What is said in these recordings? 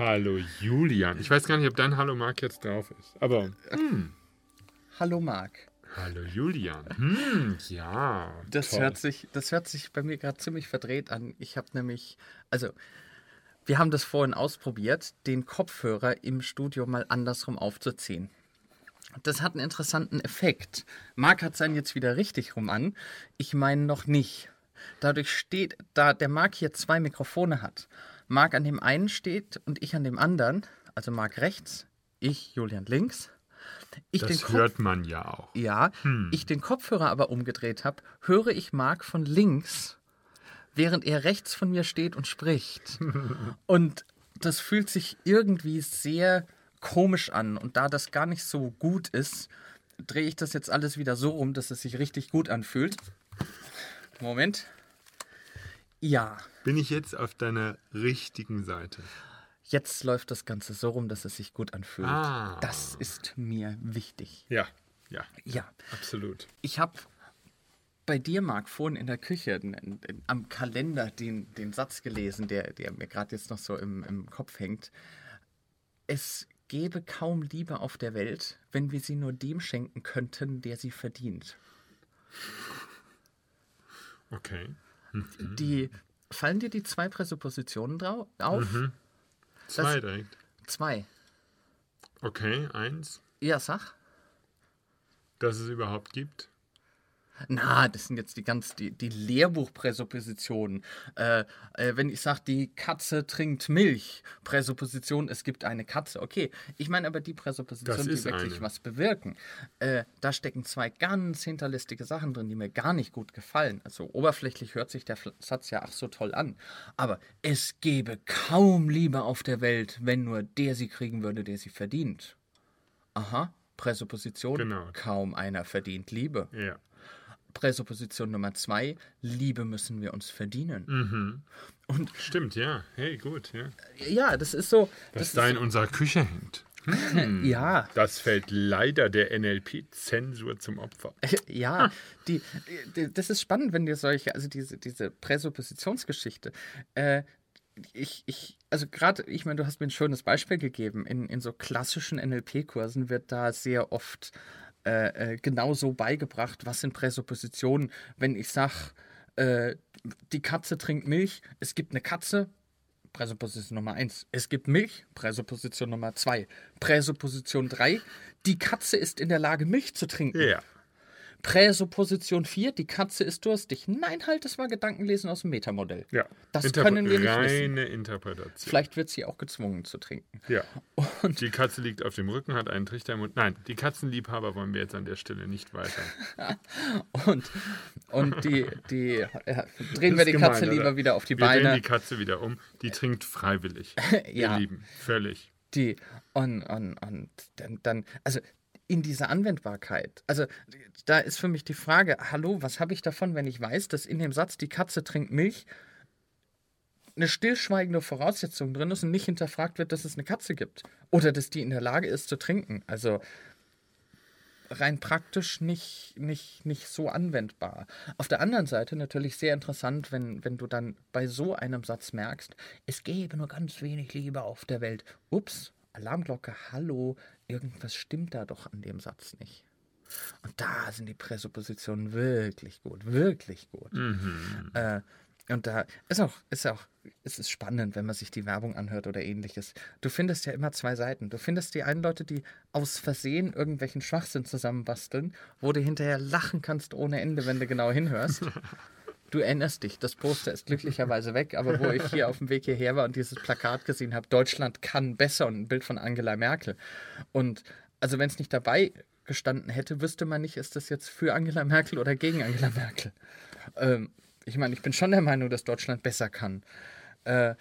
Hallo Julian. Ich weiß gar nicht, ob dein Hallo Marc jetzt drauf ist. Aber. Hm. Hallo Marc. Hallo Julian. Hm, ja. Das hört, sich, das hört sich bei mir gerade ziemlich verdreht an. Ich habe nämlich, also wir haben das vorhin ausprobiert, den Kopfhörer im Studio mal andersrum aufzuziehen. Das hat einen interessanten Effekt. Marc hat seinen jetzt wieder richtig rum an. Ich meine noch nicht. Dadurch steht, da der Marc hier zwei Mikrofone hat, Marc an dem einen steht und ich an dem anderen, also Marc rechts, ich Julian links. Ich das hört man ja auch. Ja, hm. ich den Kopfhörer aber umgedreht habe, höre ich Marc von links, während er rechts von mir steht und spricht. und das fühlt sich irgendwie sehr komisch an. Und da das gar nicht so gut ist, drehe ich das jetzt alles wieder so um, dass es sich richtig gut anfühlt. Moment. Ja. Bin ich jetzt auf deiner richtigen Seite? Jetzt läuft das Ganze so rum, dass es sich gut anfühlt. Ah. Das ist mir wichtig. Ja, ja. Ja. Absolut. Ich habe bei dir, Marc, vorhin in der Küche am Kalender den, den Satz gelesen, der, der mir gerade jetzt noch so im, im Kopf hängt. Es gäbe kaum Liebe auf der Welt, wenn wir sie nur dem schenken könnten, der sie verdient. Okay. Mhm. Die, fallen dir die zwei Präsuppositionen drauf, auf? Mhm. Zwei das, direkt. Zwei. Okay, eins. Ja, sag. Dass es überhaupt gibt. Na, das sind jetzt die ganz die, die Lehrbuchpräsuppositionen. Äh, äh, wenn ich sage, die Katze trinkt Milch, Präsupposition, es gibt eine Katze. Okay, ich meine aber die Präsuppositionen, die wirklich eine. was bewirken. Äh, da stecken zwei ganz hinterlistige Sachen drin, die mir gar nicht gut gefallen. Also oberflächlich hört sich der Satz ja ach so toll an. Aber es gäbe kaum Liebe auf der Welt, wenn nur der sie kriegen würde, der sie verdient. Aha, Präsupposition, genau. kaum einer verdient Liebe. Ja. Präsupposition Nummer zwei, Liebe müssen wir uns verdienen. Mhm. Und Stimmt, ja. Hey, gut, ja. Ja, das ist so. Was da in so, unserer Küche hängt. Hm, ja. Das fällt leider der NLP-Zensur zum Opfer. Ja, die, die, das ist spannend, wenn dir solche, also diese, diese Präsuppositionsgeschichte, äh, ich, ich, also gerade, ich meine, du hast mir ein schönes Beispiel gegeben. In, in so klassischen NLP-Kursen wird da sehr oft äh, äh, genauso beigebracht, was sind Präsuppositionen, wenn ich sage, äh, die Katze trinkt Milch, es gibt eine Katze, Präsupposition Nummer 1. Es gibt Milch, Präsupposition Nummer 2. Präsupposition 3, die Katze ist in der Lage, Milch zu trinken. Ja. Präsupposition 4, die Katze ist durstig. Nein, halt, das war Gedankenlesen aus dem Metamodell. Ja. Das Interpre können wir nicht reine wissen. Interpretation. Vielleicht wird sie auch gezwungen zu trinken. Ja. Und die Katze liegt auf dem Rücken, hat einen Trichter im Mund. Nein, die Katzenliebhaber wollen wir jetzt an der Stelle nicht weiter. und und die, die ja, drehen wir die gemein, Katze lieber wieder auf die wir Beine. Drehen die Katze wieder um. Die trinkt freiwillig. ja. Ihr Lieben, völlig. Die und, und, und dann, dann, also in dieser Anwendbarkeit. Also da ist für mich die Frage, hallo, was habe ich davon, wenn ich weiß, dass in dem Satz die Katze trinkt Milch eine stillschweigende Voraussetzung drin ist und nicht hinterfragt wird, dass es eine Katze gibt oder dass die in der Lage ist zu trinken. Also rein praktisch nicht, nicht, nicht so anwendbar. Auf der anderen Seite natürlich sehr interessant, wenn, wenn du dann bei so einem Satz merkst, es gäbe nur ganz wenig Liebe auf der Welt. Ups, Alarmglocke, hallo, irgendwas stimmt da doch an dem Satz nicht. Und da sind die Präsuppositionen wirklich gut, wirklich gut. Mhm. Äh, und da ist auch, ist auch, es ist spannend, wenn man sich die Werbung anhört oder ähnliches. Du findest ja immer zwei Seiten. Du findest die einen Leute, die aus Versehen irgendwelchen Schwachsinn zusammenbasteln, wo du hinterher lachen kannst ohne Ende, wenn du genau hinhörst. Du erinnerst dich, das Poster ist glücklicherweise weg, aber wo ich hier auf dem Weg hierher war und dieses Plakat gesehen habe, Deutschland kann besser und ein Bild von Angela Merkel. Und also wenn es nicht dabei gestanden hätte, wüsste man nicht, ist das jetzt für Angela Merkel oder gegen Angela Merkel. Ähm, ich meine, ich bin schon der Meinung, dass Deutschland besser kann. Äh,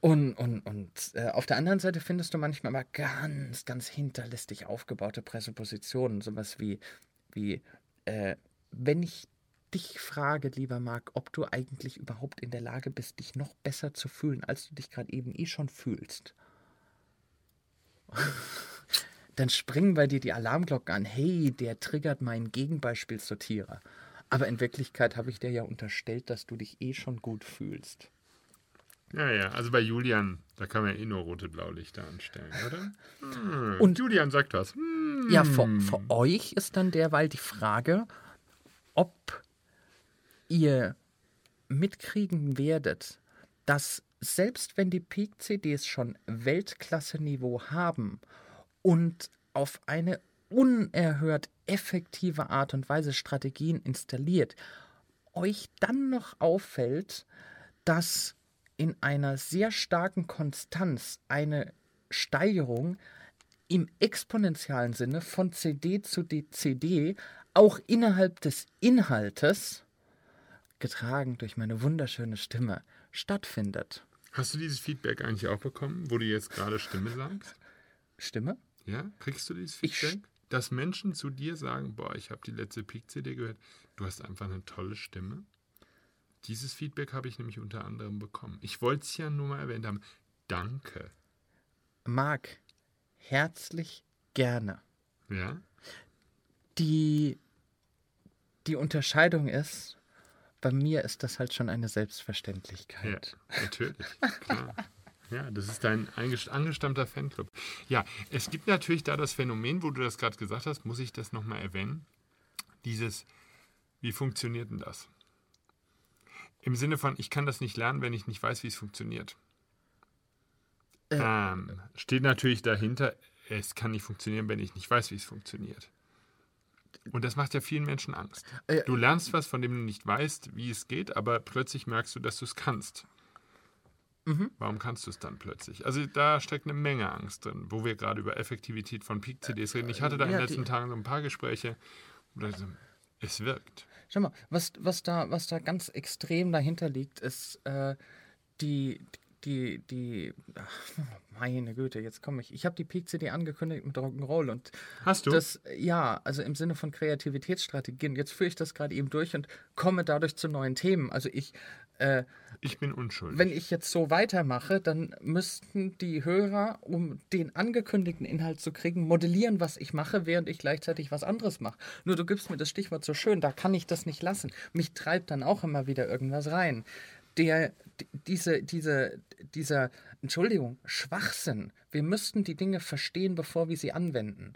und, und, und äh, auf der anderen Seite findest du manchmal mal ganz, ganz hinterlistig aufgebaute Präsuppositionen, sowas wie, wie äh, wenn ich dich frage, lieber Marc, ob du eigentlich überhaupt in der Lage bist, dich noch besser zu fühlen, als du dich gerade eben eh schon fühlst. Dann springen bei dir die Alarmglocken an. Hey, der triggert meinen Gegenbeispielsortierer. Aber in Wirklichkeit habe ich dir ja unterstellt, dass du dich eh schon gut fühlst. Ja, ja, also bei Julian, da kann man ja eh nur rote Blaulichter anstellen, oder? Hm. Und- Julian sagt was. Hm. Ja, für, für euch ist dann derweil die Frage, ob ihr mitkriegen werdet, dass selbst wenn die Peak-CDs schon Weltklasse-Niveau haben und auf eine unerhört effektive Art und Weise Strategien installiert, euch dann noch auffällt, dass in einer sehr starken Konstanz eine Steigerung im exponentiellen Sinne von CD zu CD auch innerhalb des Inhaltes, getragen durch meine wunderschöne Stimme, stattfindet. Hast du dieses Feedback eigentlich auch bekommen, wo du jetzt gerade Stimme sagst? Stimme? Ja? Kriegst du dieses Ich Feedback? Dass Menschen zu dir sagen, boah, ich habe die letzte Peak-CD gehört, du hast einfach eine tolle Stimme. Dieses Feedback habe ich nämlich unter anderem bekommen. Ich wollte es ja nur mal erwähnt haben. Danke. Marc, herzlich gerne. Ja? Die, die Unterscheidung ist, bei mir ist das halt schon eine Ja, Selbstverständlichkeit. natürlich. Klar. Ja, das ist dein angestammter Fanclub. Ja, es gibt natürlich da das Phänomen, wo du das gerade gesagt hast, muss ich das nochmal erwähnen. Dieses, wie funktioniert denn das? Im Sinne von, ich kann das nicht lernen, wenn ich nicht weiß, wie es funktioniert. Äh. Ähm, steht natürlich dahinter, es kann nicht funktionieren, wenn ich nicht weiß, wie es funktioniert. Und das macht ja vielen Menschen Angst. Äh, Du lernst was, von dem du nicht weißt, wie es geht, aber plötzlich merkst du, dass du es kannst. Mhm. Warum kannst du es dann plötzlich? Also da steckt eine Menge Angst drin, wo wir gerade über Effektivität von Peak-CDs reden. Ich hatte da in ja, den letzten Tagen so ein paar Gespräche, wo so, es wirkt. Schau mal, was, was, da, was da ganz extrem dahinter liegt, ist äh, die, die, die, meine Güte, jetzt komme ich. Ich habe die Peak-CD angekündigt mit Rock'n'Roll und Hast du? das, ja, also im Sinne von Kreativitätsstrategien. Jetzt führe ich das gerade eben durch und komme dadurch zu neuen Themen. Also ich, äh, ich bin unschuldig. wenn ich jetzt so weitermache, dann müssten die Hörer, um den angekündigten Inhalt zu kriegen, modellieren, was ich mache, während ich gleichzeitig was anderes mache. Nur du gibst mir das Stichwort so schön, da kann ich das nicht lassen. Mich treibt dann auch immer wieder irgendwas rein. Der, diese, diese, dieser, Entschuldigung, Schwachsinn. Wir müssten die Dinge verstehen, bevor wir sie anwenden.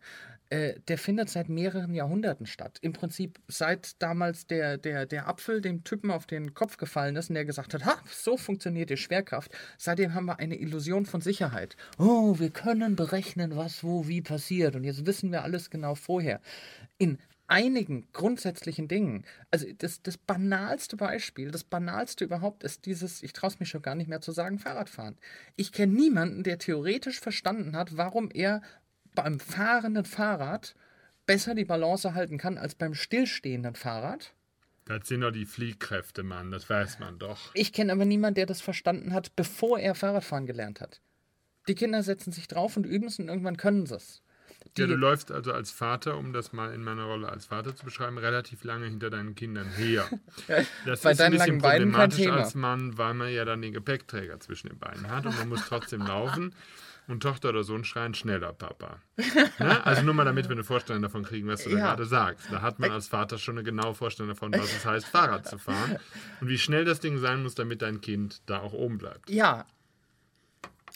Äh, der findet seit mehreren Jahrhunderten statt. Im Prinzip seit damals der, der, der Apfel dem Typen auf den Kopf gefallen ist und der gesagt hat, ha, so funktioniert die Schwerkraft. Seitdem haben wir eine Illusion von Sicherheit. Oh, wir können berechnen, was wo wie passiert und jetzt wissen wir alles genau vorher. In einigen grundsätzlichen Dingen. Also das, das banalste Beispiel, das banalste überhaupt ist dieses, ich traue es mich schon gar nicht mehr zu sagen, Fahrradfahren. Ich kenne niemanden, der theoretisch verstanden hat, warum er beim fahrenden Fahrrad besser die Balance halten kann als beim stillstehenden Fahrrad. das sind doch die Fliehkräfte, Mann, das weiß man doch. Ich kenne aber niemanden, der das verstanden hat, bevor er Fahrradfahren gelernt hat. Die Kinder setzen sich drauf und üben es und irgendwann können sie es. Ja, du läufst also als Vater, um das mal in meiner Rolle als Vater zu beschreiben, relativ lange hinter deinen Kindern her. Das ist ein bisschen problematisch als Mann, weil man ja dann den Gepäckträger zwischen den Beinen hat und man muss trotzdem laufen. Und Tochter oder Sohn schreien schneller, Papa. Ne? Also nur mal damit wir eine Vorstellung davon kriegen, was du da Ja. gerade sagst. Da hat man als Vater schon eine genaue Vorstellung davon, was es heißt, Fahrrad zu fahren. Und wie schnell das Ding sein muss, damit dein Kind da auch oben bleibt. Ja.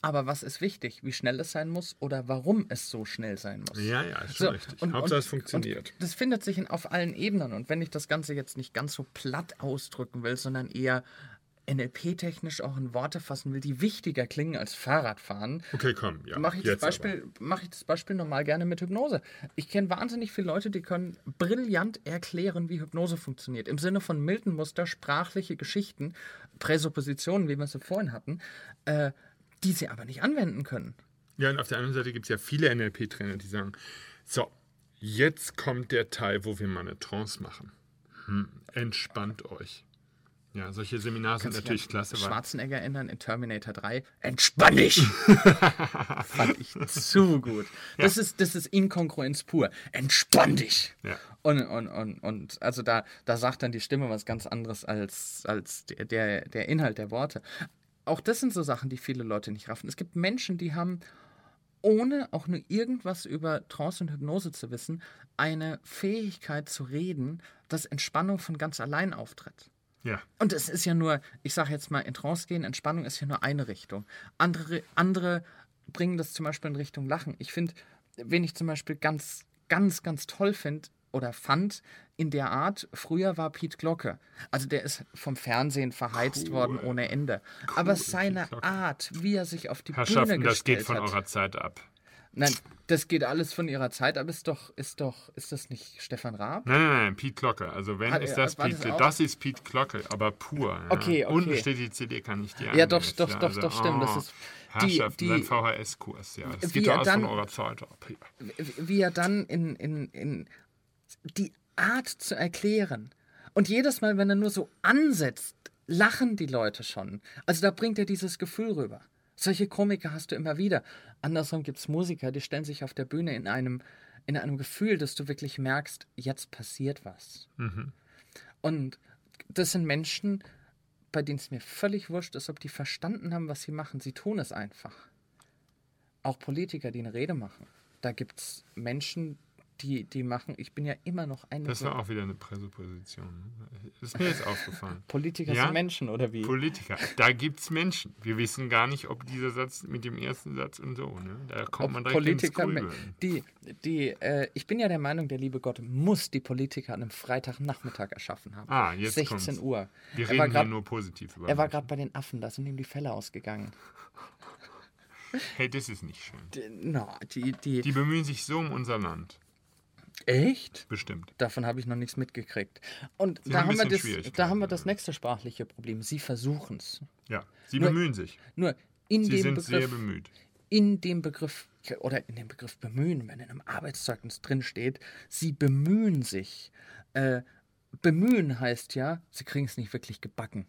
Aber was ist wichtig? Wie schnell es sein muss oder warum es so schnell sein muss? Ja, ja, ist So, richtig. und- Hauptsache es funktioniert. Das findet sich in, auf allen Ebenen. Und wenn ich das Ganze jetzt nicht ganz so platt ausdrücken will, sondern eher NLP-technisch auch in Worte fassen will, die wichtiger klingen als Fahrradfahren, Okay, komm. Ja, mache ich, das. Beispiel- mache ich das Beispiel normal gerne mit Hypnose. Ich kenne wahnsinnig viele Leute, die können brillant erklären, wie Hypnose funktioniert. Im Sinne von Milton-Muster, sprachliche Geschichten, Präsuppositionen, wie wir sie vorhin hatten, äh, die sie aber nicht anwenden können. Ja, und auf der anderen Seite gibt es ja viele NLP-Trainer, die sagen, so, jetzt kommt der Teil, wo wir mal eine Trance machen. Hm, entspannt euch. Ja, solche Seminare sind natürlich klasse, Schwarzenegger erinnern in Terminator 3. Entspann dich! Fand ich zu gut. Das, ist, das ist Inkongruenz pur. Entspann dich! Ja. Und, und, und, und also da, da sagt dann die Stimme was ganz anderes als, als der, der Inhalt der Worte. Auch das sind so Sachen, die viele Leute nicht raffen. Es gibt Menschen, die haben, ohne auch nur irgendwas über Trance und Hypnose zu wissen, eine Fähigkeit zu reden, dass Entspannung von ganz allein auftritt. Ja. Und es ist ja nur, ich sage jetzt mal, in Trance gehen, Entspannung ist ja nur eine Richtung. Andere, andere bringen das zum Beispiel in Richtung Lachen. Ich finde, wen ich zum Beispiel ganz, ganz, ganz toll finde oder fand in der Art, früher war Pete Glocke. Also der ist vom Fernsehen verheizt Cool. worden ohne Ende. Aber Pete seine. Art, wie er sich auf die Bühne Herrschaften, das gestellt geht von hat. eurer Zeit ab. Nein, das geht alles von ihrer Zeit, aber ist doch, ist doch, ist das nicht Stefan Raab? Nein, nein, nein, Pete Glocke. Also wenn Hat ist das war das das, ist Pete Glocke, aber pur. Ja. Okay, okay. Unten steht die CD, kann ich dir Ja, doch, ist doch, ja, doch, doch, stimmt, das ist die- die- VHS-Kurs, ja. Das geht doch er alles von dann- eurer Zeit ab. Ja. wie er dann in, in, in die Art zu erklären. Und jedes Mal, wenn er nur so ansetzt, lachen die Leute schon. Also da bringt er dieses Gefühl rüber. Solche Komiker hast du immer wieder. Andersrum gibt es Musiker, die stellen sich auf der Bühne in einem, in einem Gefühl, dass du wirklich merkst, jetzt passiert was. Und das sind Menschen, bei denen es mir völlig wurscht ist, ob die verstanden haben, was sie machen. Sie tun es einfach. Auch Politiker, die eine Rede machen. Da gibt es Menschen, die, die machen, ich bin ja immer noch eine. Das war auch wieder eine Präsupposition. ne? Ist mir jetzt aufgefallen. Politiker Ja? sind Menschen, oder wie? Politiker, da gibt es Menschen. Wir wissen gar nicht, ob dieser Satz mit dem ersten Satz und so, ne? Da kommt man Ob direkt ins Politiker, Grübeln. die, die, äh, ich bin ja der Meinung, der liebe Gott muss die Politiker an einem Freitagnachmittag erschaffen haben. Ah, jetzt 16 kommt's. Uhr. Wir er reden grad- nur positiv über Er war gerade bei den Affen, da sind ihm die Fälle ausgegangen. Hey, das ist nicht schön. Die, no, die, die, Die bemühen sich so um unser Land. Echt? Bestimmt. Davon habe ich noch nichts mitgekriegt. Und da haben das, da haben wir das nächste sprachliche Problem. Sie versuchen es. Ja, sie Nur- bemühen sich. Nur in Sie dem sind Begriff. sehr bemüht. in dem Begriff oder in dem Begriff bemühen, wenn in einem Arbeitszeugnis drin steht, sie bemühen sich. Äh, bemühen heißt ja, sie kriegen es nicht wirklich gebacken.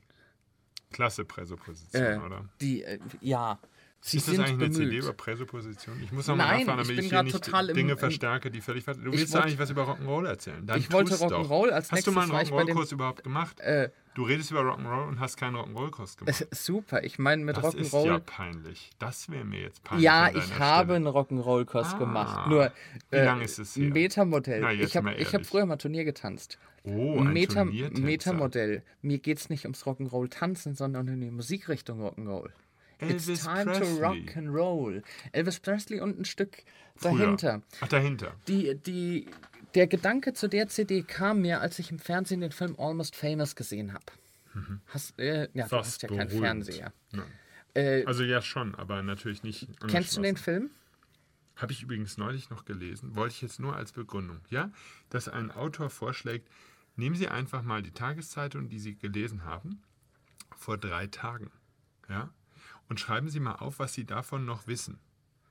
Klasse Präsupposition, Äh, oder? die, äh, ja, sie Ist das eigentlich eine bemüht. CD über Präsupposition? Ich muss nochmal Nein, nachfragen, ich damit bin ich total im- Dinge im- verstärke, die völlig falsch Du willst wollt- eigentlich was über Rock'n'Roll erzählen. Dann Ich wollte. Rock'n'Roll, als Hast du mal einen Rock'n'Roll-Kurs überhaupt gemacht? Äh, du redest über Rock'n'Roll und hast keinen Rock'n'Roll-Kurs gemacht. super, ich meine mit das ist Rock'n'Roll. ja peinlich. Das wäre mir jetzt peinlich. Ja, ich habe Stelle. einen Rock'n'Roll-Kurs Ah. gemacht. Nur Wie äh, lange ist es her? Metamodell. Na, ich habe hab früher mal Turnier getanzt. Oh, ein Meta. Metamodell. Mir geht es nicht ums Rock'n'Roll tanzen, sondern um die Musikrichtung Rock'n'Roll. It's Elvis time Presley. to rock and roll. Elvis Presley und ein Stück Früher. dahinter. Ach, dahinter. Die, die, der Gedanke zu der CD kam mir, als ich im Fernsehen den Film Almost Famous gesehen habe. Hast, äh, ja, du hast ja keinen berühmt. Fernseher. Nein. Äh, Also ja schon, aber natürlich nicht. kennst du den Film? Habe ich übrigens neulich noch gelesen, wollte ich jetzt nur als Begründung, ja, dass ein Autor vorschlägt, nehmen Sie einfach mal die Tageszeitung, die Sie gelesen haben, vor drei Tagen, ja, und schreiben Sie mal auf, was Sie davon noch wissen.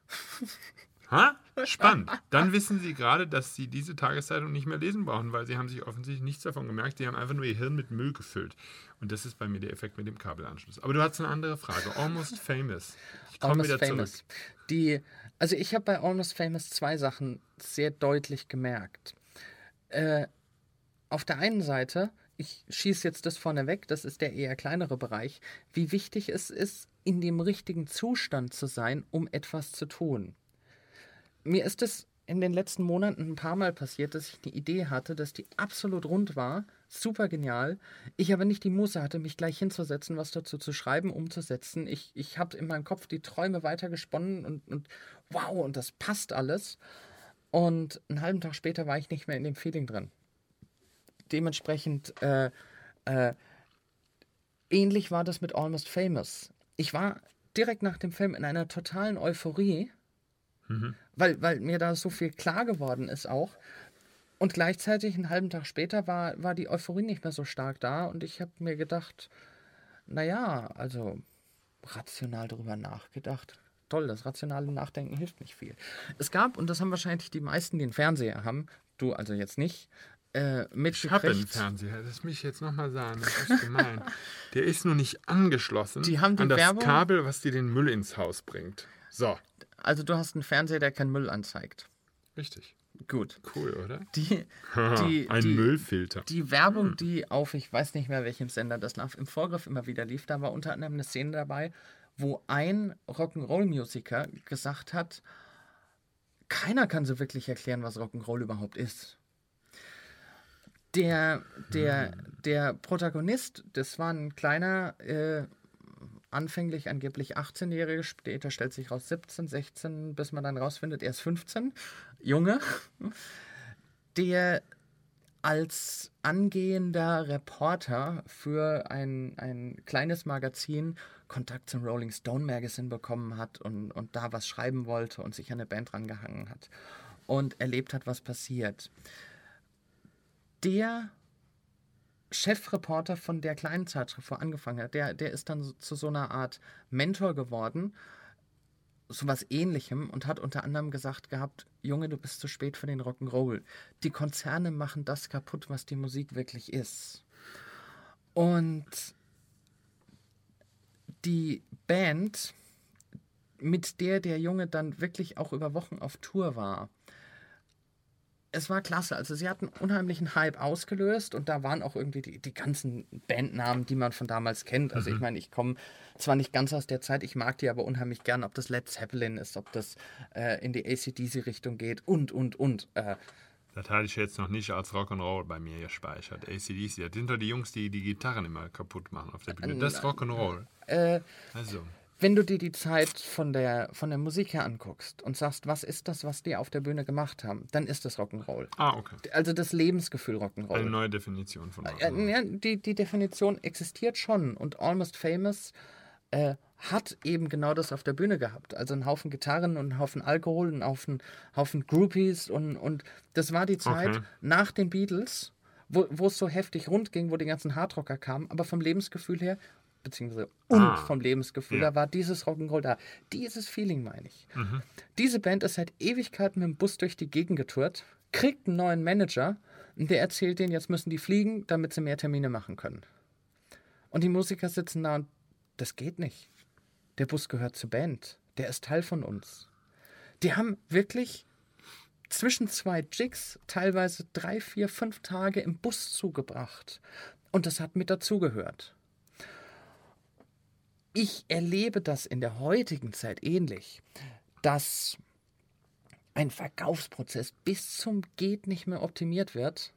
Ha? Spannend. Dann wissen Sie gerade, dass Sie diese Tageszeitung nicht mehr lesen brauchen, weil Sie haben sich offensichtlich nichts davon gemerkt. Sie haben einfach nur Ihr Hirn mit Müll gefüllt. Und das ist bei mir der Effekt mit dem Kabelanschluss. Aber du hast eine andere Frage. Almost Famous. Ich komme wieder Famous. zurück. Die, also ich habe bei Almost Famous zwei Sachen sehr deutlich gemerkt. Äh, auf der einen Seite, ich schieße jetzt das vorne weg, das ist der eher kleinere Bereich, wie wichtig es ist, in dem richtigen Zustand zu sein, um etwas zu tun. Mir ist es in den letzten Monaten ein paar Mal passiert, dass ich eine Idee hatte, dass die absolut rund war, super genial. Ich aber nicht die Muße hatte, mich gleich hinzusetzen, was dazu zu schreiben, umzusetzen. Ich, ich habe in meinem Kopf die Träume weitergesponnen und, und wow, und das passt alles. Und einen halben Tag später war ich nicht mehr in dem Feeling drin. Dementsprechend, äh, äh, ähnlich war das mit Almost Famous. Ich war direkt nach dem Film in einer totalen Euphorie, weil, weil mir da so viel klar geworden ist auch. Und gleichzeitig, einen halben Tag später, war, war die Euphorie nicht mehr so stark da und ich habe mir gedacht, naja, also rational darüber nachgedacht. Toll, das rationale Nachdenken hilft nicht viel. Es gab, und das haben wahrscheinlich die meisten, die einen Fernseher haben, du also jetzt nicht, äh, Ich habe einen mitgekriegt. Fernseher, das muss ich jetzt nochmal sagen. Das ist gemein. Der ist nur nicht angeschlossen Die haben die an das Werbung- Kabel, was dir den Müll ins Haus bringt. So, Also du hast einen Fernseher, der keinen Müll anzeigt. richtig. Gut. Cool, oder? Die, die, Ein die, Müllfilter. Die Werbung, die auf, ich weiß nicht mehr welchem Sender das lief, im Vorgriff immer wieder lief, da war unter anderem eine Szene dabei, wo ein Rock'n'Roll-Musiker gesagt hat, keiner kann so wirklich erklären, was Rock'n'Roll überhaupt ist. Der, der, der Protagonist, das war ein kleiner, äh, anfänglich angeblich 18-Jähriger, später stellt sich raus 17, 16, bis man dann rausfindet, er ist 15, Junge, der als angehender Reporter für ein, ein kleines Magazin Kontakt zum Rolling Stone Magazine bekommen hat und, und da was schreiben wollte und sich an eine Band rangehangen hat und erlebt hat, was passiert. Der Chefreporter von der kleinen Zeitschrift, wo angefangen hat, der, der ist dann zu so einer Art Mentor geworden, sowas ähnlichem und hat unter anderem gesagt gehabt, Junge, du bist zu spät für den Rock'n'Roll. Die Konzerne machen das kaputt, was die Musik wirklich ist. Und die Band, mit der der Junge dann wirklich auch über Wochen auf Tour war, es war klasse. Also sie hatten unheimlichen Hype ausgelöst und da waren auch irgendwie die, die ganzen Bandnamen, die man von damals kennt. Also mhm. ich meine, ich komme zwar nicht ganz aus der Zeit, ich mag die aber unheimlich gern, ob das Led Zeppelin ist, ob das äh, in die ACDC-Richtung geht und, und, und. Äh, das hatte ich jetzt noch nicht als Rock'n'Roll bei mir gespeichert. ACDC, das sind doch die Jungs, die die Gitarren immer kaputt machen auf der Bühne. Das ist Rock'n'Roll. Äh, also wenn du dir die Zeit von der, von der Musik her anguckst und sagst, was ist das, was die auf der Bühne gemacht haben, dann ist das Rock'n'Roll. Ah, okay. Also das Lebensgefühl Rock'n'Roll. Eine neue Definition von äh, Rock'n'Roll. Ja, die, die Definition existiert schon und Almost Famous äh, hat eben genau das auf der Bühne gehabt. Also einen Haufen Gitarren und einen Haufen Alkohol, einen Haufen, Haufen Groupies und, und das war die Zeit okay. nach den Beatles, wo es so heftig rund ging, wo die ganzen Hardrocker kamen, aber vom Lebensgefühl her beziehungsweise und ah, vom Lebensgefühl, ja. da war dieses Rock'n'Roll da. Dieses Feeling meine ich. Mhm. Diese Band ist seit Ewigkeiten mit dem Bus durch die Gegend getourt, kriegt einen neuen Manager und der erzählt denen, jetzt müssen die fliegen, damit sie mehr Termine machen können. Und die Musiker sitzen da und das geht nicht. Der Bus gehört zur Band. Der ist Teil von uns. Die haben wirklich zwischen zwei Jigs teilweise drei, vier, fünf Tage im Bus zugebracht. Und das hat mit dazugehört ich erlebe das in der heutigen Zeit ähnlich, dass ein Verkaufsprozess bis zum geht nicht mehr optimiert wird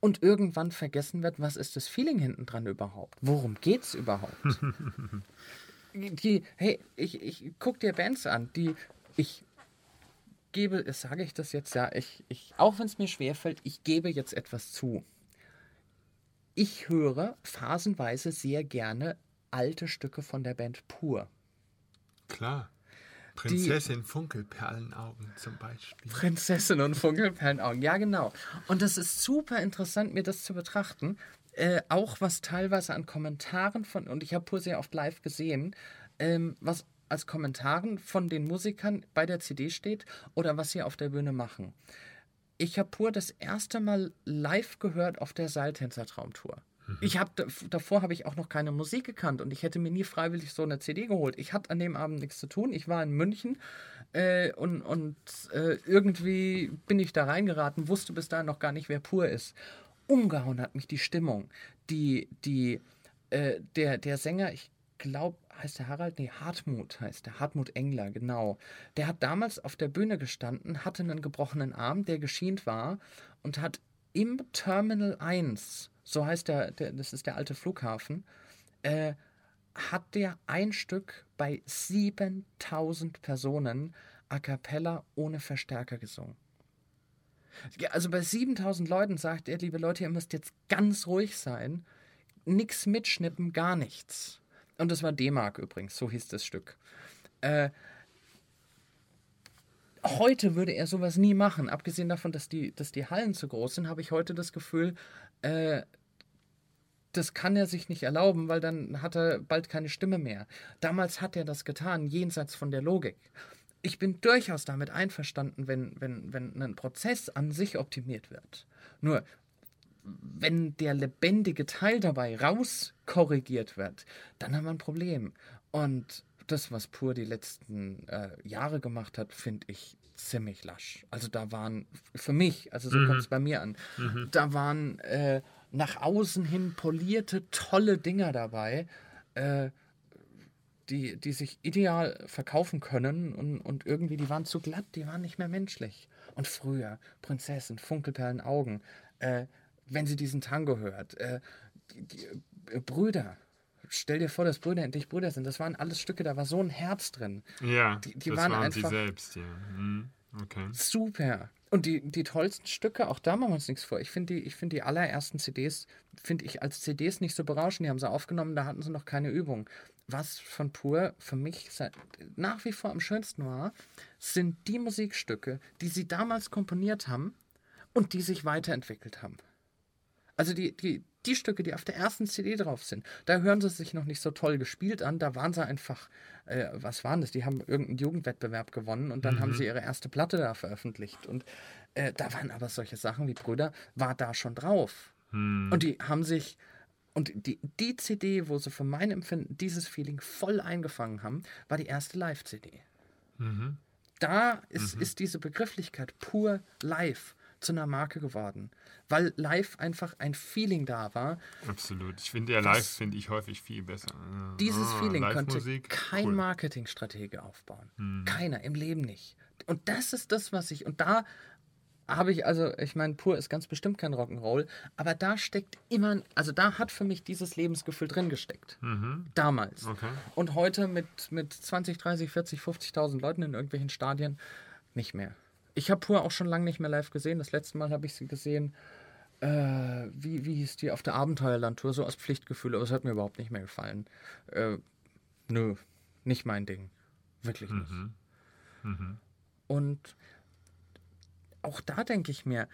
und irgendwann vergessen wird, was ist das Feeling hinten dran überhaupt? Worum geht's überhaupt? die, hey, ich, ich guck dir Bands an, die ich gebe, sage ich das jetzt ja, ich, ich, auch wenn es mir schwerfällt, ich gebe jetzt etwas zu. Ich höre phasenweise sehr gerne alte Stücke von der Band Pur. Klar. Prinzessin die, Funkelperlenaugen zum Beispiel. Prinzessin und Funkelperlenaugen, ja genau. Und das ist super interessant, mir das zu betrachten. Äh, auch was teilweise an Kommentaren von, und ich habe Pur sehr oft live gesehen, ähm, was als Kommentaren von den Musikern bei der CD steht oder was sie auf der Bühne machen. Ich habe Pur das erste Mal live gehört auf der Seiltänzer Traumtour. Ich habe davor habe ich auch noch keine Musik gekannt und ich hätte mir nie freiwillig so eine CD geholt. Ich hatte an dem Abend nichts zu tun. Ich war in München äh, und, und äh, irgendwie bin ich da reingeraten, wusste bis dahin noch gar nicht, wer pur ist. Umgehauen hat mich die Stimmung. Die, die, äh, der, der Sänger, ich glaube, heißt der Harald? Nee, Hartmut heißt der. Hartmut Engler, genau. Der hat damals auf der Bühne gestanden, hatte einen gebrochenen Arm, der geschient war und hat im Terminal 1 so heißt der, der das ist der alte Flughafen, äh, hat der ein Stück bei 7000 Personen a cappella ohne Verstärker gesungen. Also bei 7000 Leuten sagt er, liebe Leute, ihr müsst jetzt ganz ruhig sein, nichts mitschnippen, gar nichts. Und das war D-Mark übrigens, so hieß das Stück. Äh, heute würde er sowas nie machen. Abgesehen davon, dass die, dass die Hallen zu groß sind, habe ich heute das Gefühl, äh, das kann er sich nicht erlauben, weil dann hat er bald keine Stimme mehr. Damals hat er das getan, jenseits von der Logik. Ich bin durchaus damit einverstanden, wenn, wenn, wenn ein Prozess an sich optimiert wird. Nur, wenn der lebendige Teil dabei rauskorrigiert wird, dann haben wir ein Problem. Und das, was Pur die letzten äh, Jahre gemacht hat, finde ich ziemlich lasch. Also da waren, für mich, also so mhm. kommt es bei mir an, mhm. da waren äh, nach außen hin polierte, tolle Dinger dabei, äh, die, die sich ideal verkaufen können und, und irgendwie, die waren zu glatt, die waren nicht mehr menschlich. Und früher, Prinzessin, Funkelperlen Augen, äh, wenn sie diesen Tango hört. Die, die, äh, Brüder. Stell dir vor, dass Brüder endlich Brüder sind. Das waren alles Stücke, da war so ein Herz drin. Ja, Die- die das waren waren, sie einfach- selbst, ja. Hm, okay. Super. Und die, die tollsten Stücke, auch da machen wir uns nichts vor. Ich finde die, ich finde die allerersten CDs, finde ich als CDs nicht so berauschend. Die haben sie aufgenommen, da hatten sie noch keine Übung. Was von Pur für mich nach wie vor am schönsten war, sind die Musikstücke, die sie damals komponiert haben und die sich weiterentwickelt haben. Also die, die, die Stücke, die auf der ersten CD drauf sind, da hören sie sich noch nicht so toll gespielt an. Da waren sie einfach, äh, was waren das? Die haben irgendeinen Jugendwettbewerb gewonnen und dann haben sie ihre erste Platte da veröffentlicht. Und äh, da waren aber solche Sachen wie Brüder, war da schon drauf. Und die haben sich, und die, die CD, wo sie für mein Empfinden dieses Feeling voll eingefangen haben, war die erste Live-CD. Da ist, ist diese Begrifflichkeit pur live zu einer Marke geworden, weil live einfach ein Feeling da war. Absolut. Ich finde ja live finde ich häufig viel besser. Ja. Dieses Ah, Feeling könnte kein cool. Hm. Marketingstratege aufbauen. Keiner im Leben nicht. Und das ist das, was ich. Und da habe ich, also, ich meine, pur ist ganz bestimmt kein Rock'n'Roll, aber da steckt immer, also da hat für mich dieses Lebensgefühl drin gesteckt. Damals. Mhm. Okay. Und heute mit, mit 20, 30, 40, 50.000 Leuten in irgendwelchen Stadien nicht mehr. Ich habe Pur auch schon lange nicht mehr live gesehen. Das letzte Mal habe ich sie gesehen, äh, wie, wie hieß die, auf der Abenteuerlandtour, so aus Pflichtgefühl, aber es hat mir überhaupt nicht mehr gefallen. Äh, nö, nicht mein Ding. Wirklich nicht. Und auch da denke ich mir,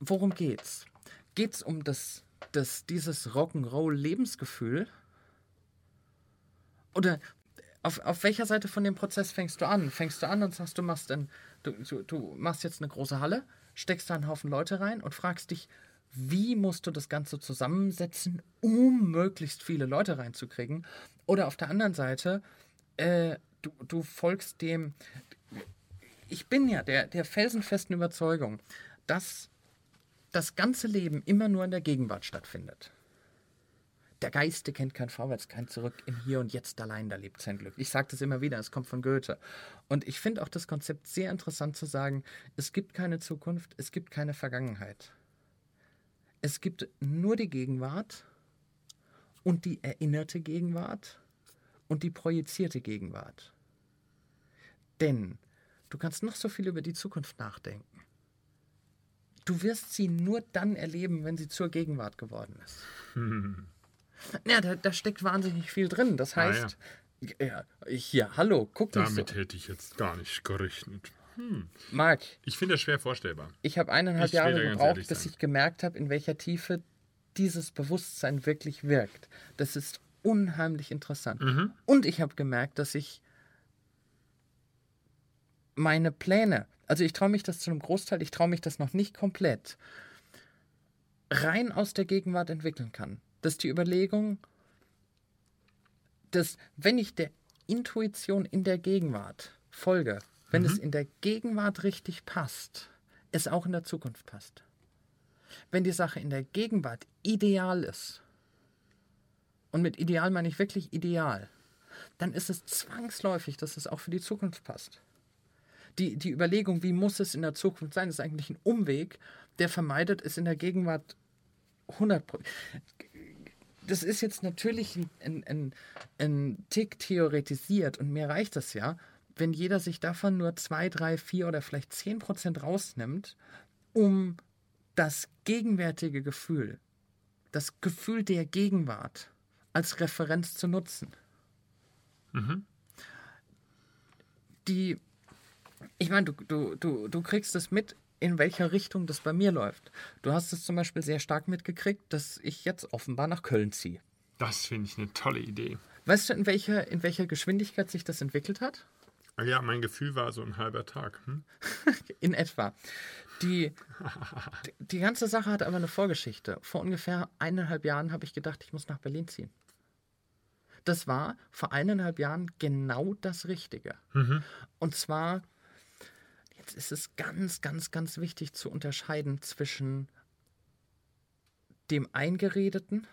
worum geht's? Geht's um das, das, dieses Rock'n'Roll-Lebensgefühl? Oder auf, auf welcher Seite von dem Prozess fängst du an? Fängst du an und sagst, du machst, ein, du, du, du machst jetzt eine große Halle, steckst da einen Haufen Leute rein und fragst dich, wie musst du das Ganze zusammensetzen, um möglichst viele Leute reinzukriegen? Oder auf der anderen Seite, äh, du, du folgst dem, ich bin ja der, der felsenfesten Überzeugung, dass das ganze Leben immer nur in der Gegenwart stattfindet. Der Geiste kennt kein Vorwärts, kein Zurück, im Hier und Jetzt allein, da lebt sein Glück. Ich sage das immer wieder, es kommt von Goethe. Und ich finde auch das Konzept sehr interessant zu sagen, es gibt keine Zukunft, es gibt keine Vergangenheit. Es gibt nur die Gegenwart und die erinnerte Gegenwart und die projizierte Gegenwart. Denn du kannst noch so viel über die Zukunft nachdenken. Du wirst sie nur dann erleben, wenn sie zur Gegenwart geworden ist. Ja, da, da steckt wahnsinnig viel drin. Das Ah, heißt, ja. hier, hallo, guck mich Damit so. hätte ich jetzt gar nicht gerechnet. Marc, Ich finde das schwer vorstellbar. ich habe eineinhalb Ich Jahre gebraucht, bis ich gemerkt habe, in welcher Tiefe dieses Bewusstsein wirklich wirkt. Das ist unheimlich interessant. Mhm. Und ich habe gemerkt, dass ich meine Pläne, also ich traue mich das zu einem Großteil, ich traue mich das noch nicht komplett, rein aus der Gegenwart entwickeln kann. Das ist die Überlegung, dass wenn ich der Intuition in der Gegenwart folge, wenn es in der Gegenwart richtig passt, es auch in der Zukunft passt. Wenn die Sache in der Gegenwart ideal ist, und mit ideal meine ich wirklich ideal, dann ist es zwangsläufig, dass es auch für die Zukunft passt. Die, die Überlegung, wie muss es in der Zukunft sein, ist eigentlich ein Umweg, der vermeidet, es in der Gegenwart 100 Pro- Das ist jetzt natürlich ein, ein, ein, ein Tick theoretisiert und mir reicht das ja, wenn jeder sich davon nur 2, 3, 4 oder vielleicht 10 Prozent rausnimmt, um das gegenwärtige Gefühl, das Gefühl der Gegenwart als Referenz zu nutzen. Die, ich meine, du, du, du, du kriegst es mit, in welcher Richtung das bei mir läuft. Du hast es zum Beispiel sehr stark mitgekriegt, dass ich jetzt offenbar nach Köln ziehe. Das finde ich eine tolle Idee. Weißt du, in welcher, in welcher Geschwindigkeit sich das entwickelt hat? Ah Ja, mein Gefühl war so ein halber Tag. Hm? In etwa. Die, die- die ganze Sache hat aber eine Vorgeschichte. Vor ungefähr eineinhalb Jahren habe ich gedacht, ich muss nach Berlin ziehen. Das war vor eineinhalb Jahren genau das Richtige. Und zwar, jetzt ist es ganz, ganz, ganz wichtig zu unterscheiden zwischen dem Eingeredeten